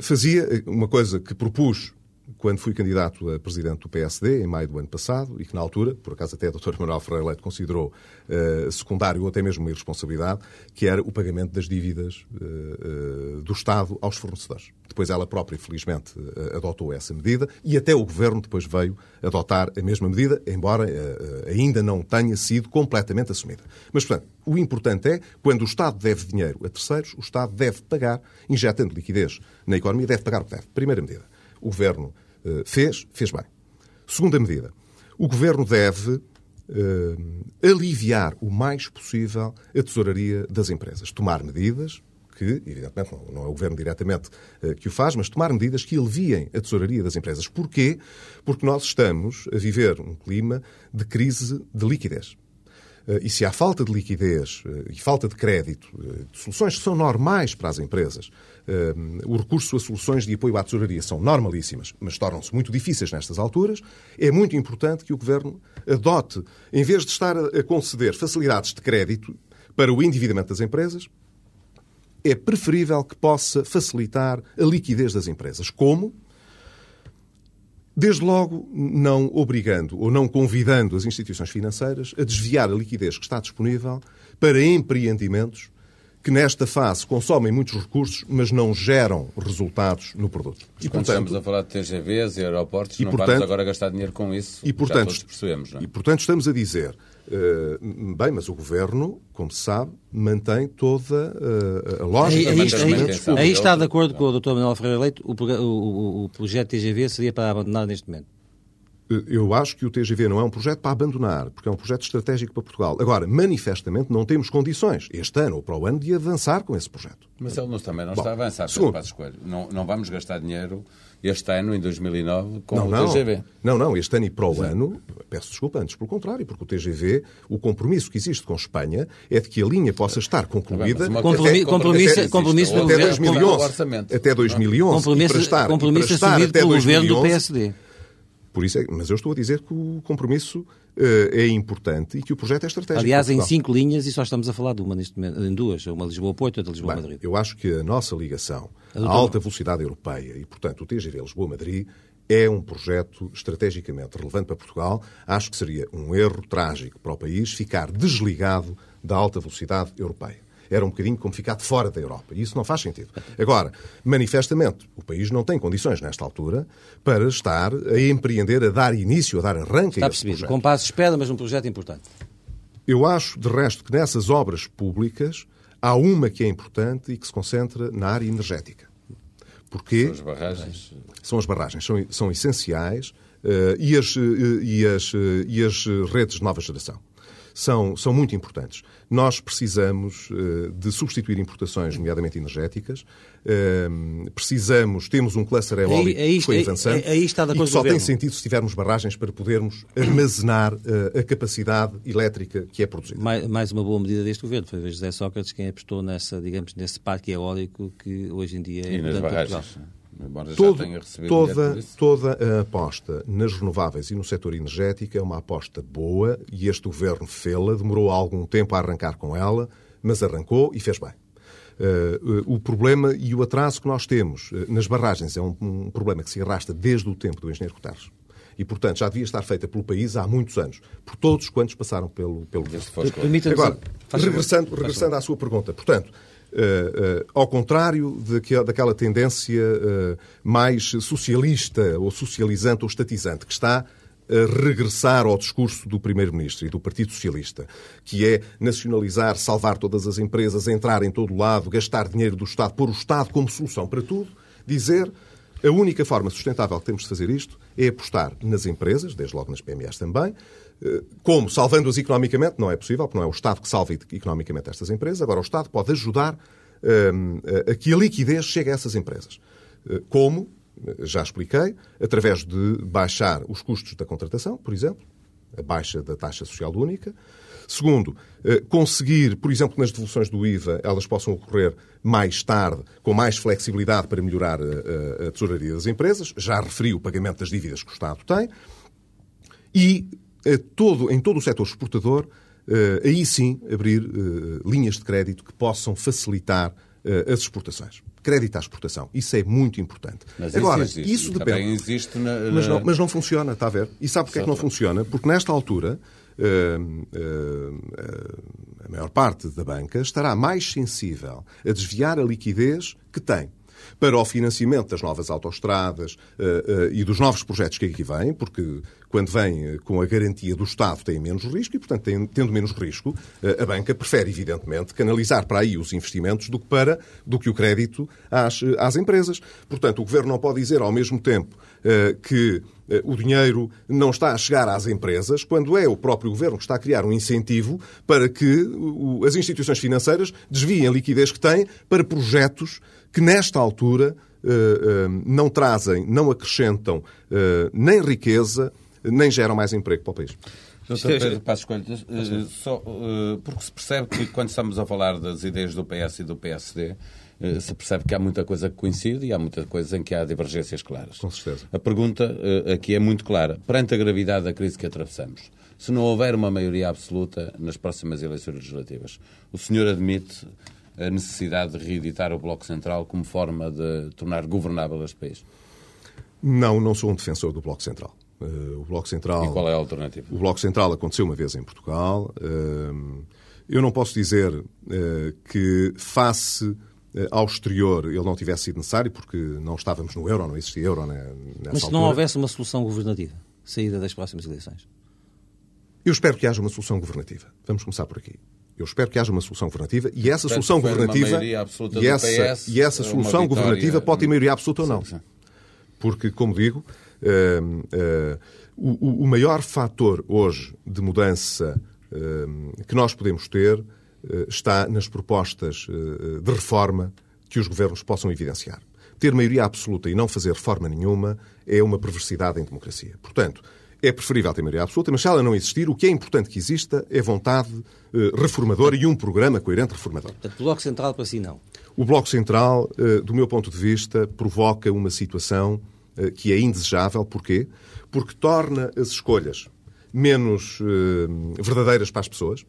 fazia uma coisa que propus quando fui candidato a presidente do PSD, em maio do ano passado, e que na altura, por acaso até a doutora Manuel Ferreira Leite considerou uh, secundário ou até mesmo uma irresponsabilidade, que era o pagamento das dívidas uh, uh, do Estado aos fornecedores. Depois ela própria, infelizmente, adotou essa medida e até o Governo depois veio adotar a mesma medida, embora ainda não tenha sido completamente assumida. Mas, portanto, o importante é, quando o Estado deve dinheiro a terceiros, o Estado deve pagar, injetando liquidez na economia, deve pagar o que deve. Primeira medida. O Governo uh, fez, fez bem. Segunda medida. O Governo deve uh, aliviar o mais possível a tesouraria das empresas. Tomar medidas que, evidentemente, não, é o Governo diretamente uh, que o faz, mas tomar medidas que aliviem a tesouraria das empresas. Porquê? Porque nós estamos a viver um clima de crise de liquidez. E se há falta de liquidez e falta de crédito, de soluções que são normais para as empresas, o recurso a soluções de apoio à tesouraria são normalíssimas, mas tornam-se muito difíceis nestas alturas, é muito importante que o Governo adote, em vez de estar a conceder facilidades de crédito para o endividamento das empresas, é preferível que possa facilitar a liquidez das empresas. Como? Desde logo, não obrigando ou não convidando as instituições financeiras a desviar a liquidez que está disponível para empreendimentos que nesta fase consomem muitos recursos, mas não geram resultados no produto. E, Quando portanto, estamos a falar de TGVs e aeroportos, e, não portanto, vamos agora gastar dinheiro com isso, e, portanto, percebemos. É? E, portanto, estamos a dizer, uh, bem, mas o Governo, como se sabe, mantém toda uh, a lógica... Aí, aí, aí, está de acordo com o Dr. Manuel Ferreira Leite, o, o, o projeto TGV seria para abandonar neste momento. Eu acho que o TGV não é um projeto para abandonar, porque é um projeto estratégico para Portugal. Agora, manifestamente, não temos condições, este ano ou para o ano, de avançar com esse projeto. Mas ele não, também não Bom, está a avançar, segundo, Passos Coelho. Não, não vamos gastar dinheiro este ano, em 2009, com não, o TGV. Não, não, este ano e para o Sim. ano, peço desculpa, antes pelo contrário, porque o TGV, o compromisso que existe com Espanha é de que a linha possa estar concluída tá compromisso, compromisso, até, compromisso até, 2011. Até 2011. Compromisso, para estar, compromisso para assumido pelo governo do PSD. Por isso é, mas eu estou a dizer que o compromisso uh, é importante e que o projeto é estratégico. Aliás, em cinco linhas e só estamos a falar de uma neste momento, em duas, uma Lisboa-Porto e outra Lisboa-Madrid. Eu acho que a nossa ligação à alta velocidade europeia e, portanto, o TGV Lisboa-Madrid é um projeto estrategicamente relevante para Portugal. Acho que seria um erro trágico para o país ficar desligado da alta velocidade europeia era um bocadinho como ficar de fora da Europa. E isso não faz sentido. Agora, manifestamente, o país não tem condições, nesta altura, para estar a empreender, a dar início, a dar arranque Está a esse percebido. Com passos de espera, mas um projeto importante. Eu acho, de resto, que nessas obras públicas há uma que é importante e que se concentra na área energética. Porquê? São as barragens. São as barragens, são, são essenciais uh, e, as, uh, e, as, uh, e as redes de nova geração são, são muito importantes. Nós precisamos uh, de substituir importações, nomeadamente energéticas. Uh, precisamos, temos um cluster eólico aí, aí, que foi avançando aí, aí está e que só tem sentido se tivermos barragens para podermos armazenar uh, a capacidade elétrica que é produzida. Mais, mais, uma boa medida deste governo. Foi José Sócrates quem apostou nessa, digamos, nesse parque eólico que hoje em dia é e nas barragens. Embora Todo, toda, toda a aposta nas renováveis e no setor energético é uma aposta boa e este governo fê-la, demorou algum tempo a arrancar com ela, mas arrancou e fez bem. Uh, uh, o problema e o atraso que nós temos uh, nas barragens é um, um, problema que se arrasta desde o tempo do engenheiro Guterres. E, portanto, já devia estar feita pelo país há muitos anos, por todos quantos passaram pelo, pelo. Agora, regressando, regressando à sua pergunta, portanto, Uh, uh, ao contrário daquela tendência uh, mais socialista ou socializante ou estatizante que está a regressar ao discurso do Primeiro-Ministro e do Partido Socialista, que é nacionalizar, salvar todas as empresas, entrar em todo lado, gastar dinheiro do Estado, pôr o Estado como solução para tudo, dizer a única forma sustentável que temos de fazer isto é apostar nas empresas, desde logo nas PMEs também, eh, como salvando-as economicamente, não é possível, porque não é o Estado que salva economicamente estas empresas, agora o Estado pode ajudar eh, a que a liquidez chegue a essas empresas. Eh, como, já expliquei, através de baixar os custos da contratação, por exemplo, a baixa da taxa social única, Segundo, eh, conseguir, por exemplo, nas devoluções do IVA, elas possam ocorrer mais tarde, com mais flexibilidade para melhorar a, eh, a, tesouraria das empresas. Já referi o pagamento das dívidas que o Estado tem. E eh, todo, em todo o setor exportador, aí sim abrir linhas de crédito que possam facilitar as exportações. Crédito à exportação. Isso é muito importante. Mas Agora, isso, isso depende. Existe na. Mas, não, mas não funciona, está a ver? E sabe porquê é que não funciona? Porque nesta altura a maior parte da banca estará mais sensível a desviar a liquidez que tem para o financiamento das novas autoestradas uh, uh, e dos novos projetos que aqui vêm, porque quando vem com a garantia do Estado tem menos risco e, portanto, tendo menos risco, a banca prefere, evidentemente, canalizar para aí os investimentos do que para do que o crédito às, às empresas. Portanto, o Governo não pode dizer ao mesmo tempo que o dinheiro não está a chegar às empresas, quando é o próprio governo que está a criar um incentivo para que as instituições financeiras desviem a liquidez que têm para projetos que nesta altura eh, eh, não trazem, não acrescentam eh, nem riqueza, nem geram mais emprego para o país. Doutor Pedro Passos Coelho, só, porque se percebe que quando estamos a falar das ideias do PS e do PSD, se percebe que há muita coisa que coincide e há muita coisa em que há divergências claras. Com certeza. A pergunta aqui é muito clara. Perante a gravidade da crise que atravessamos, se não houver uma maioria absoluta nas próximas eleições legislativas, o senhor admite a necessidade de reeditar o Bloco Central como forma de tornar governável este país? Não, não sou um defensor do Bloco Central. Uh, o Bloco Central. E qual é a alternativa? O Bloco Central aconteceu uma vez em Portugal. Uh, eu não posso dizer uh, que, face ao exterior, ele não tivesse sido necessário, porque não estávamos no euro, não existia euro nessa Mas se altura. não houvesse uma solução governativa, saída das próximas eleições? Eu espero que haja uma solução governativa. Vamos começar por aqui. Eu espero que haja uma solução governativa e essa Portanto, solução governativa e essa, PS, e essa solução vitória... governativa pode ter maioria absoluta ou não. Sim, sim. Porque, como digo, uh, uh, o, o, maior fator hoje de mudança uh, que nós podemos ter está nas propostas de reforma que os governos possam evidenciar. Ter maioria absoluta e não fazer reforma nenhuma é uma perversidade em democracia. Portanto, é preferível ter maioria absoluta, mas se ela não existir, o que é importante que exista é vontade eh, reformadora e um programa coerente reformador. Portanto, o Bloco Central para si não? O Bloco Central, eh, do meu ponto de vista, provoca uma situação eh, que é indesejável. Porquê? Porque torna as escolhas menos verdadeiras para as pessoas.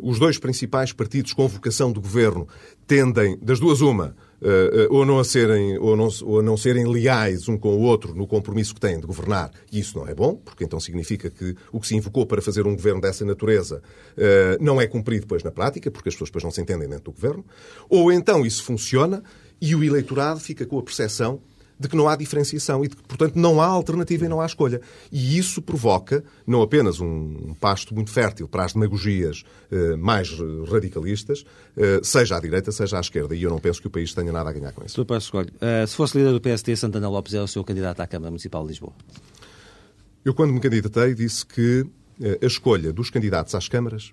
Os dois principais partidos com vocação de governo tendem, das duas uma, ou, não a serem, ou, não, ou a não serem leais um com o outro no compromisso que têm de governar. E isso não é bom, porque então significa que o que se invocou para fazer um governo dessa natureza uh, não é cumprido depois na prática, porque as pessoas depois não se entendem dentro do governo. Ou então isso funciona e o eleitorado fica com a percepção de que não há diferenciação e de que, portanto, não há alternativa e não há escolha. E isso provoca não apenas um pasto muito fértil para as demagogias eh, mais radicalistas, eh, seja à direita, seja à esquerda. E eu não penso que o país tenha nada a ganhar com isso. Uh, se fosse líder do PST, Santana Lopes é o seu candidato à Câmara Municipal de Lisboa? Eu, quando me candidatei, disse que uh, a escolha dos candidatos às câmaras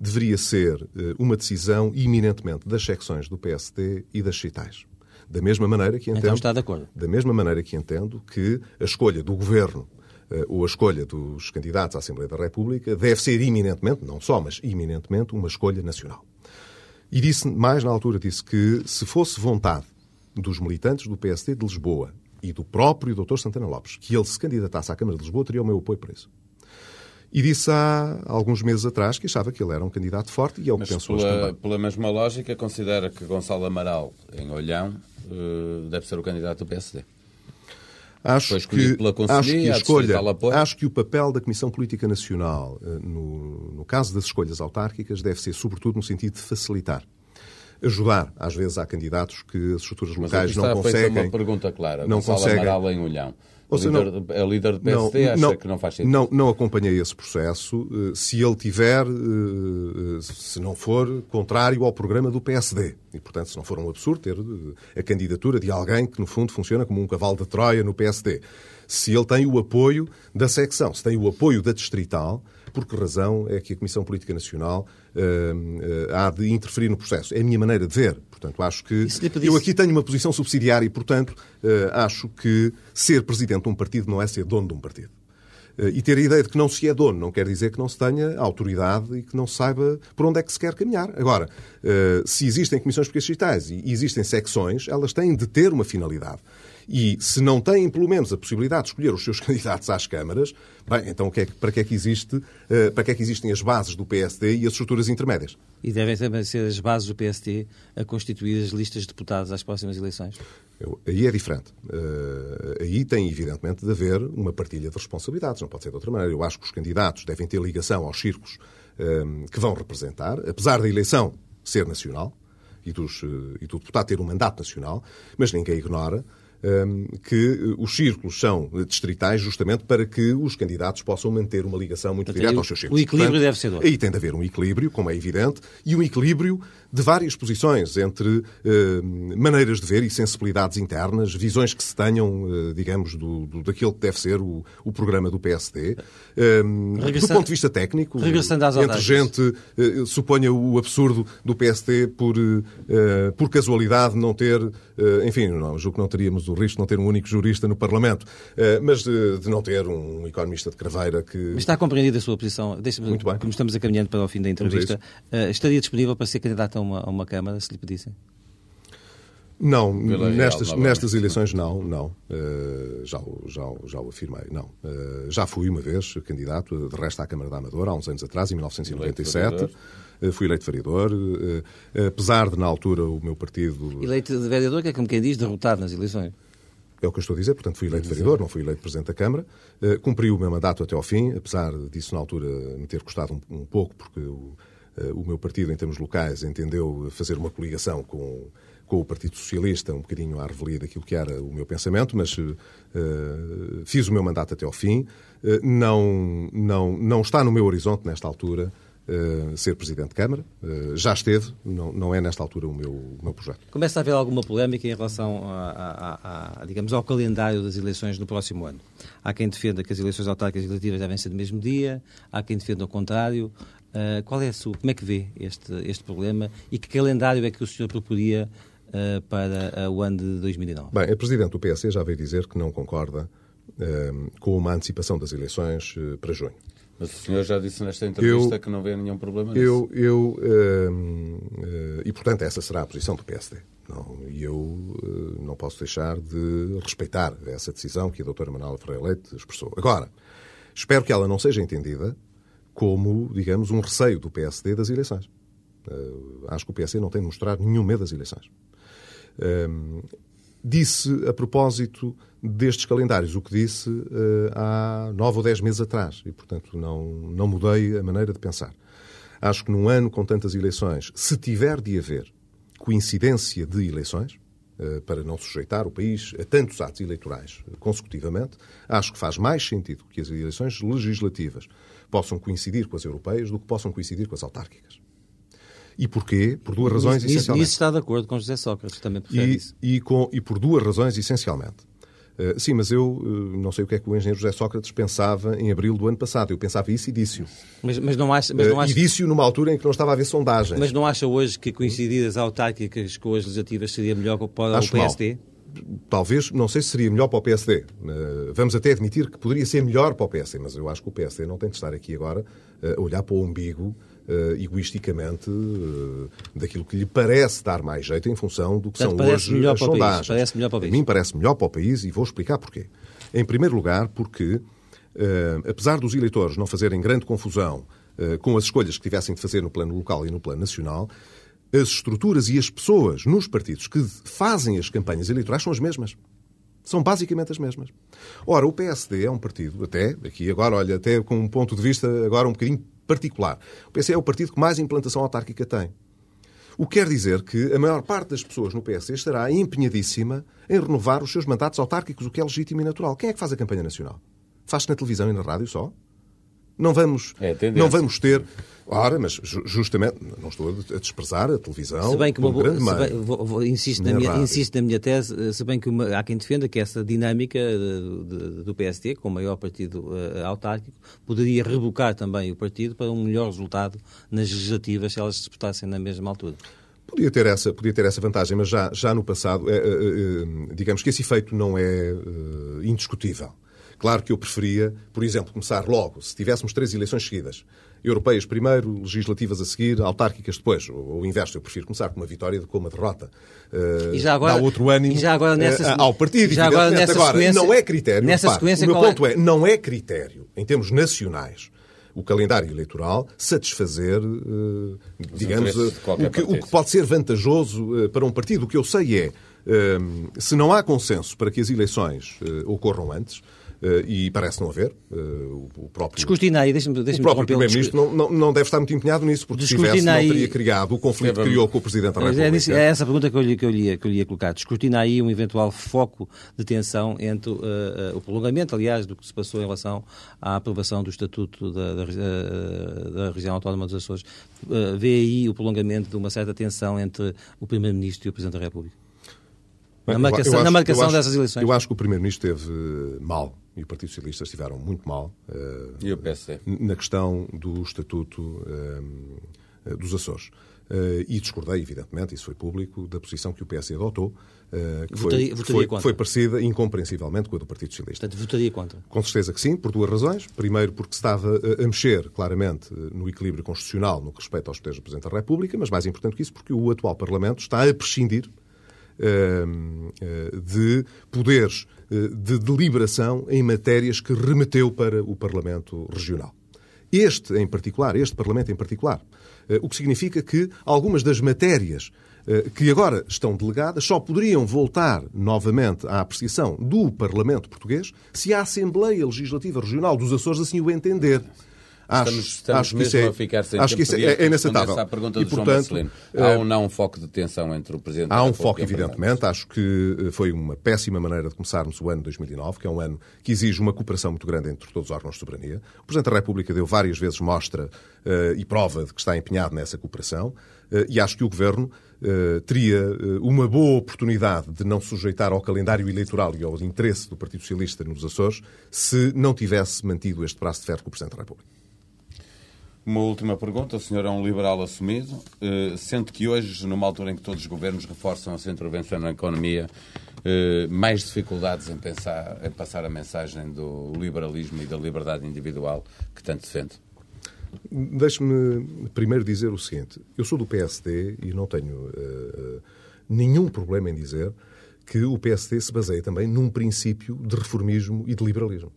deveria ser uh, uma decisão iminentemente das secções do PST e das citais. Da mesma maneira que então entendo. Então está de acordo. Da mesma maneira que entendo que a escolha do governo eh, ou a escolha dos candidatos à Assembleia da República deve ser iminentemente, não só, mas iminentemente, uma escolha nacional. E disse, mais na altura, disse que se fosse vontade dos militantes do PSD de Lisboa e do próprio Dr. Santana Lopes que ele se candidatasse à Câmara de Lisboa, teria o meu apoio para isso. E disse há alguns meses atrás que achava que ele era um candidato forte e é o que penso pela, hoje também. Pela mesma lógica, considera que Gonçalo Amaral, em Olhão, deve ser o candidato do PSD. Acho que, acho que, a escolha, acho que o papel da Comissão Política Nacional, eh, no, no caso das escolhas autárquicas, deve ser sobretudo no sentido de facilitar ajudar, às vezes, há candidatos que as estruturas locais não conseguem. uma pergunta clara. Não Gonçalo conseguem. Amaral em Olhão. O líder, não, é líder do PSD, não, acha não, que não faz sentido? Não, não acompanhei esse processo. Eh, se ele tiver, eh, se não for contrário ao programa do PSD, e portanto se não for um absurdo ter eh, a candidatura de alguém que no fundo funciona como um cavalo de Troia no PSD. Se ele tem o apoio da secção, se tem o apoio da distrital, por que razão é que a Comissão Política Nacional há de interferir no processo? É a minha maneira de ver. Portanto, acho que eu aqui tenho uma posição subsidiária e, portanto, uh, acho que ser presidente de um partido não é ser dono de um partido. E ter a ideia de que não se é dono não quer dizer que não se tenha autoridade e que não se saiba por onde é que se quer caminhar. Agora, se existem comissões distritais e existem secções, elas têm de ter uma finalidade. E se não têm, pelo menos, a possibilidade de escolher os seus *laughs* candidatos às câmaras, bem, então é para que é que, existe, uh, para que é que existem as bases do PSD e as estruturas intermédias? E devem também ser as bases do PSD a constituir as listas de deputados às próximas eleições? Eu, aí é diferente. Uh, aí tem, evidentemente, de haver uma partilha de responsabilidades, não pode ser de outra maneira. Eu acho que os candidatos devem ter ligação aos círculos uh, que vão representar, apesar da eleição ser nacional e, dos, e do deputado ter um mandato nacional, mas ninguém ignora que os círculos são distritais justamente para que os candidatos possam manter uma ligação muito direta aos seus círculos. O equilíbrio Portanto, deve ser dois. Aí tem de haver um equilíbrio, como é evidente, e um equilíbrio de várias posições entre eh, maneiras de ver e sensibilidades internas, visões que se tenham, eh, digamos, do, do, daquilo que deve ser o, o programa do PSD. Eh, do ponto de vista técnico, entre gente, suponha o absurdo do PSD por, por casualidade não ter, enfim, não, julgo que não teríamos o risco de não ter um único jurista no Parlamento, mas de, de, não ter um economista de craveira que... Mas está compreendida a sua posição. Bem. Como estamos a caminhando para o fim da entrevista, estaria disponível para ser candidato a uma, a uma Câmara, se lhe pedissem? Não, nestas, nestas eleições não, não. Uh, já, já, já o afirmei, não. Uh, já fui uma vez candidato, de resto, à Câmara da Amadora, há uns anos atrás, em 1997. Uh, fui eleito vereador, apesar de, na altura, o meu partido... Eleito de vereador, que é como quem diz, derrotado nas eleições. é o que eu estou a dizer, portanto fui eleito vereador, não fui eleito Presidente da Câmara. Uh, cumpri o meu mandato até ao fim, apesar disso na altura me ter custado um, um pouco, porque o, uh, o meu partido, em termos locais, entendeu fazer uma coligação com, com o Partido Socialista, um bocadinho à revelia daquilo que era o meu pensamento, mas uh, fiz o meu mandato até ao fim. não, não, não está no meu horizonte, nesta altura, Uh, ser Presidente de Câmara. Uh, já esteve, não, não é nesta altura o meu, o meu projeto. Começa a haver alguma polémica em relação, a, a, a, digamos, ao calendário das eleições no próximo ano. Há quem defenda que as eleições autárquicas e legislativas devem ser do mesmo dia, há quem defenda o contrário. Uh, qual é a sua, como é que vê este, este problema e que calendário é que o senhor proporia para o ano de 2009? Bem, a Presidente do PSC já veio dizer que não concorda com uma antecipação das eleições para junho. Mas o senhor já disse nesta entrevista eu, que não vê nenhum problema nisso. Eu, eu uh, uh, e portanto essa será a posição do PSD. Não, e eu uh, não posso deixar de respeitar essa decisão que a doutora Manuela Ferreira Leite expressou. Agora, espero que ela não seja entendida como, digamos, um receio do PSD das eleições. acho que o PSD não tem de mostrar nenhum medo das eleições. disse a propósito destes calendários, o que disse uh, há nove ou dez meses atrás. E, portanto, não, não mudei a maneira de pensar. Acho que num ano com tantas eleições, se tiver de haver coincidência de eleições, uh, para não sujeitar o país a tantos atos eleitorais uh, consecutivamente, acho que faz mais sentido que as eleições legislativas possam coincidir com as europeias do que possam coincidir com as autárquicas. E porquê? Por duas razões nisso, essencialmente. Nisso está de acordo com José Sócrates, também prefere e, isso. E, com, e por duas razões essencialmente. Uh, sim, mas eu uh, não sei o que é que o engenheiro José Sócrates pensava em abril do ano passado. Eu pensava isso e disse-o. Mas, mas, não acha... Mas não acha... Uh, e disse-o numa altura em que não estava a haver sondagens. Mas não acha hoje que coincidir as autárquicas com as legislativas seria melhor para Acho o PSD? Mal. Talvez, não sei se seria melhor para o PSD. Vamos até admitir que poderia ser melhor para o PSD, mas eu acho que o PSD não tem de estar aqui agora a olhar para o umbigo uh, egoisticamente uh, daquilo que lhe parece dar mais jeito em função do que Portanto, são hoje melhor as para sondagens. País. Parece melhor para o país. A mim parece melhor para o país e vou explicar porquê. Em primeiro lugar, porque, uh, apesar dos eleitores não fazerem grande confusão com as escolhas que tivessem de fazer no plano local e no plano nacional, as estruturas e as pessoas nos partidos que fazem as campanhas eleitorais são as mesmas. São basicamente as mesmas. Ora, o PSD é um partido, até, aqui agora, olha, até com um ponto de vista agora um bocadinho particular. O PSD é o partido que mais implantação autárquica tem. O que quer dizer que a maior parte das pessoas no PSD estará empenhadíssima em renovar os seus mandatos autárquicos, o que é legítimo e natural. Quem é que faz a campanha nacional? Faz-se na televisão e na rádio só? Não vamos, é não vamos ter. Ora, mas justamente, não estou a desprezar a televisão. Se bem que uma boa, grande se bem, vou, vou, insisto, na minha, insisto na minha tese, se bem que uma, há quem defenda que essa dinâmica de, de, do PSD, com o maior partido uh, autárquico, poderia rebocar também o partido para um melhor resultado nas legislativas se elas se disputassem na mesma altura. Podia ter essa, podia ter essa vantagem, mas já, já no passado, é, é, é, digamos que esse efeito não é indiscutível. Claro que eu preferia, por exemplo, começar logo, se tivéssemos três eleições seguidas. Europeias primeiro, legislativas a seguir, autárquicas depois. Ou o inverso, eu prefiro começar com uma vitória do que com uma derrota. Uh, e já agora, dá outro ânimo e já agora nessa, uh, ao partido. Já agora, nessa agora sequência, não é critério. Nessa repare, sequência, o meu ponto é? é, não é critério, em termos nacionais, o calendário eleitoral satisfazer, uh, digamos, uh, o, que, o, que, pode ser vantajoso uh, para um partido. O que eu sei é, se não há consenso para que as eleições ocorram antes, Uh, e parece não haver. Uh, o próprio, deixa-me deixa O próprio Primeiro-Ministro não, não, não, deve estar muito empenhado nisso, porque se tivesse, não teria criado o conflito que criou com o Presidente da é República. É, é essa a pergunta que eu, lhe, que, eu lhe, que eu lhe ia colocar. Descortina aí um eventual foco de tensão entre uh, o prolongamento, aliás, do que se passou em relação à aprovação do Estatuto da, da, da Região Autónoma dos Açores. vê aí o prolongamento de uma certa tensão entre o Primeiro-Ministro e o Presidente da República? Na marcação, acho, na marcação acho, dessas eleições. Eu acho que o Primeiro-Ministro esteve mal e o Partido Socialista estiveram muito mal uh, e o PSD? na questão do Estatuto uh, dos Açores. Uh, e discordei, evidentemente, isso foi público, da posição que o PS adotou, que votaria, foi, votaria foi, foi, parecida, incompreensivelmente, com a do Partido Socialista. Portanto, votaria contra? Com certeza que sim, por duas razões. Primeiro, porque se estava a mexer, claramente, no equilíbrio constitucional no que respeita aos poderes do Presidente da República, mas mais importante que isso, porque o atual Parlamento está a prescindir de poderes de deliberação em matérias que remeteu para o Parlamento Regional. Este em particular, este Parlamento em particular. O que significa que algumas das matérias eh, que agora estão delegadas, só poderiam voltar novamente à apreciação do Parlamento português se a Assembleia Legislativa Regional dos Açores assim o entender. Acho, estamos, estamos acho mesmo é, a ficar sem acho que isso é, é inaceitável. À pergunta e, portanto, Há ou não um foco de tensão entre o Presidente Há um foco, evidentemente. Acho que eh, foi uma péssima maneira de começarmos o ano 2009, que é um ano que exige uma cooperação muito grande entre todos os órgãos de soberania. O Presidente da República deu várias vezes mostra uh, e prova de que está empenhado nessa cooperação. Uh, e acho que o Governo uh, teria uma boa oportunidade de não sujeitar ao calendário eleitoral e ao interesse do Partido Socialista nos Açores se não tivesse mantido este braço de ferro com o Presidente da República. Uma última pergunta. O senhor é um liberal assumido. Uh, sente que hoje, numa altura em que todos os governos reforçam a sua intervenção na economia, uh, mais dificuldades em, pensar, em passar a mensagem do liberalismo e da liberdade individual que tanto defende? Deixe-me primeiro dizer o seguinte. Eu sou do PSD e não tenho uh, nenhum problema em dizer que o PSD se baseia também num princípio de reformismo e de liberalismo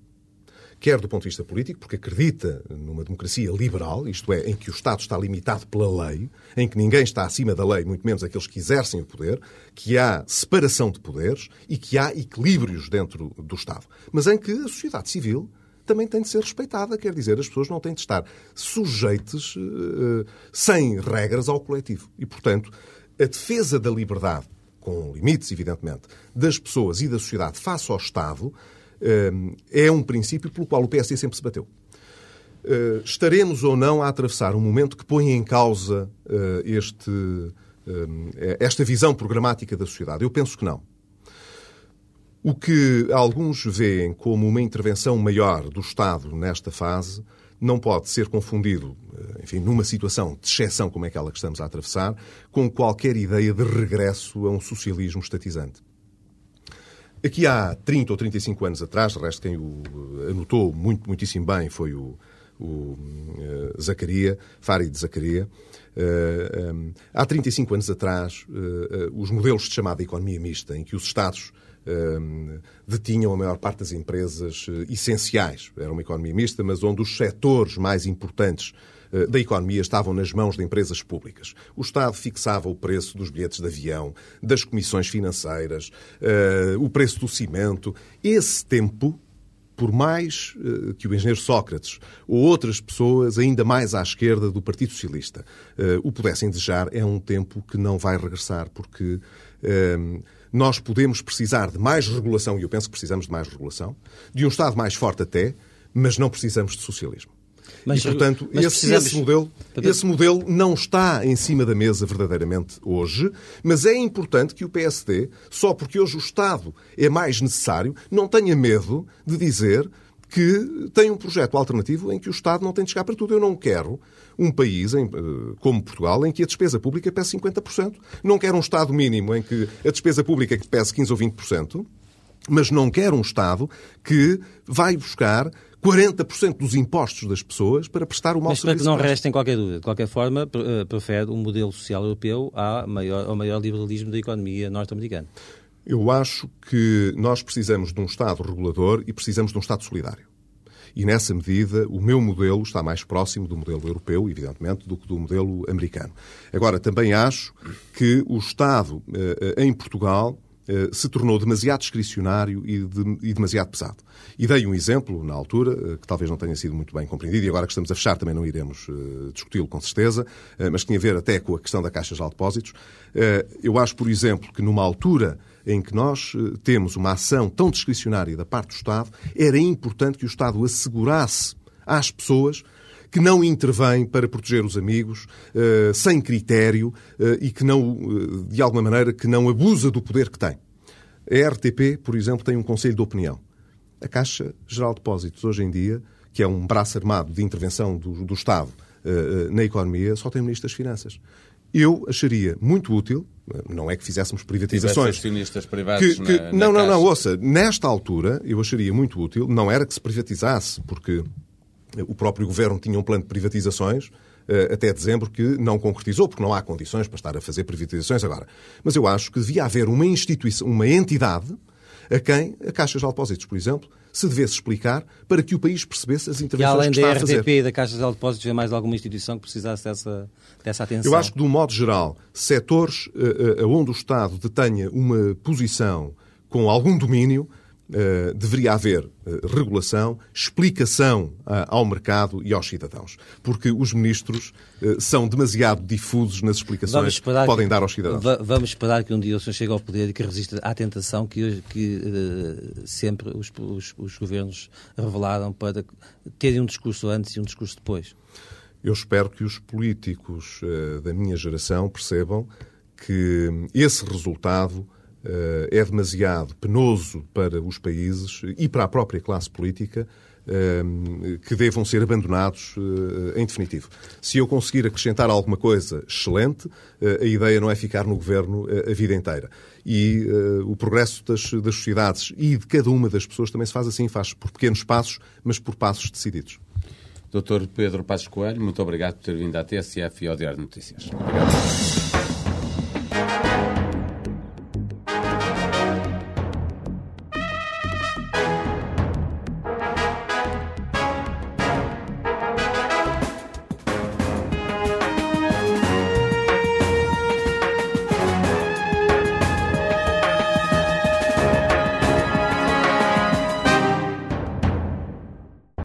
quer do ponto de vista político, porque acredita numa democracia liberal, isto é, em que o Estado está limitado pela lei, em que ninguém está acima da lei, muito menos aqueles que exercem o poder, que há separação de poderes e que há equilíbrios dentro do Estado. Mas em que a sociedade civil também tem de ser respeitada, quer dizer, as pessoas não têm de estar sujeitas, uh, sem regras, ao coletivo. E, portanto, a defesa da liberdade, com limites, evidentemente, das pessoas e da sociedade face ao Estado, é um princípio pelo qual o PSD sempre se bateu. Eh, estaremos ou não a atravessar um momento que põe em causa eh, este, esta visão programática da sociedade? Eu penso que não. O que alguns veem como uma intervenção maior do Estado nesta fase não pode ser confundido, eh, enfim, numa situação de exceção como é aquela que estamos a atravessar, com qualquer ideia de regresso a um socialismo estatizante. Aqui há 30 ou 35 anos atrás, de resto quem o eh, anotou muito, muitíssimo bem foi o, o uh, Zacaria, Farid Zacaria. Uh, um, há 35 anos atrás, uh, os modelos de chamada economia mista, em que os Estados detinham a maior parte das empresas essenciais. Era uma economia mista, mas onde os setores mais importantes eh, da economia estavam nas mãos de empresas públicas. O Estado fixava o preço dos bilhetes de avião, das comissões financeiras, eh, o preço do cimento. Esse tempo por mais uh, que o engenheiro Sócrates ou outras pessoas ainda mais à esquerda do Partido Socialista o pudessem desejar, é um tempo que não vai regressar, porque nós podemos precisar de mais regulação, e eu penso que precisamos de mais regulação, de um Estado mais forte até, mas não precisamos de socialismo. Mas, e, portanto, esse, precisamos... esse, modelo, esse modelo não está em cima da mesa verdadeiramente hoje, mas é importante que o PSD, só porque hoje o Estado é mais necessário, não tenha medo de dizer que tem um projeto alternativo em que o Estado não tem de chegar para tudo. Eu não quero um país em, eh, como Portugal em que a despesa pública pese 50%. Não quero um Estado mínimo em que a despesa pública pese 15% ou 20%. Mas não quero um Estado que vai buscar 40% dos impostos das pessoas para prestar o mau Mas serviço. Mas para que não restem qualquer dúvida. De qualquer forma, eh, prefere um modelo social europeu ao maior, ao maior liberalismo da economia norte-americana. Eu acho que nós precisamos de um Estado regulador e precisamos de um Estado solidário. E nessa medida, o meu modelo está mais próximo do modelo europeu, evidentemente, do que do modelo americano. Agora, também acho que o Estado eh, em Portugal eh, se tornou demasiado discricionário e, de, e, demasiado pesado. E dei um exemplo, na altura, eh, que talvez não tenha sido muito bem compreendido, e agora que estamos a fechar também não iremos uh, discuti-lo com certeza, uh, mas tinha a ver até com a questão da Caixa de Depósitos. Uh, eu acho, por exemplo, que numa altura em que nós temos uma ação tão discricionária da parte do Estado, era importante que o Estado assegurasse às pessoas que não intervém para proteger os amigos, uh, sem critério uh, e que não, uh, de alguma maneira, que não abusa do poder que tem. A RTP, por exemplo, tem um conselho de opinião. A Caixa Geral de Depósitos, hoje em dia, que é um braço armado de intervenção do, do Estado na economia, só tem Ministro das Finanças. Eu acharia muito útil, não é que fizéssemos privatizações. acionistas privados que, que, na, não, na não, não, ouça, nesta altura eu acharia muito útil, não era que se privatizasse, porque o próprio governo tinha um plano de privatizações eh, até dezembro que não concretizou, porque não há condições para estar a fazer privatizações agora. Mas eu acho que devia haver uma instituição, uma entidade a quem a Caixa de Depósitos, por exemplo, se devesse explicar para que o país percebesse as E intervenções além que da está a fazer. RTP e da Caixa de Depósitos, vê mais alguma instituição que precisasse dessa, dessa atenção? Eu acho que, de um modo geral, setores uh, onde o Estado detenha uma posição com algum domínio, Uh, deveria haver uh, regulação, explicação uh, ao mercado e aos cidadãos. Porque os ministros são demasiado difusos nas explicações que podem que, dar aos cidadãos. Vamos esperar que um dia o senhor chegue ao poder e que resista à tentação que, que sempre os, os, os, governos revelaram para terem um discurso antes e um discurso depois. Eu espero que os políticos da minha geração percebam que esse resultado é demasiado penoso para os países e para a própria classe política que devam ser abandonados em definitivo. Se eu conseguir acrescentar alguma coisa excelente, a ideia não é ficar no governo a vida inteira. E o progresso das, das sociedades e de cada uma das pessoas também se faz assim, faz por pequenos passos, mas por passos decididos. Doutor Pedro Passos Coelho, muito obrigado por ter vindo à TSF e ao Diário de Notícias. Obrigado.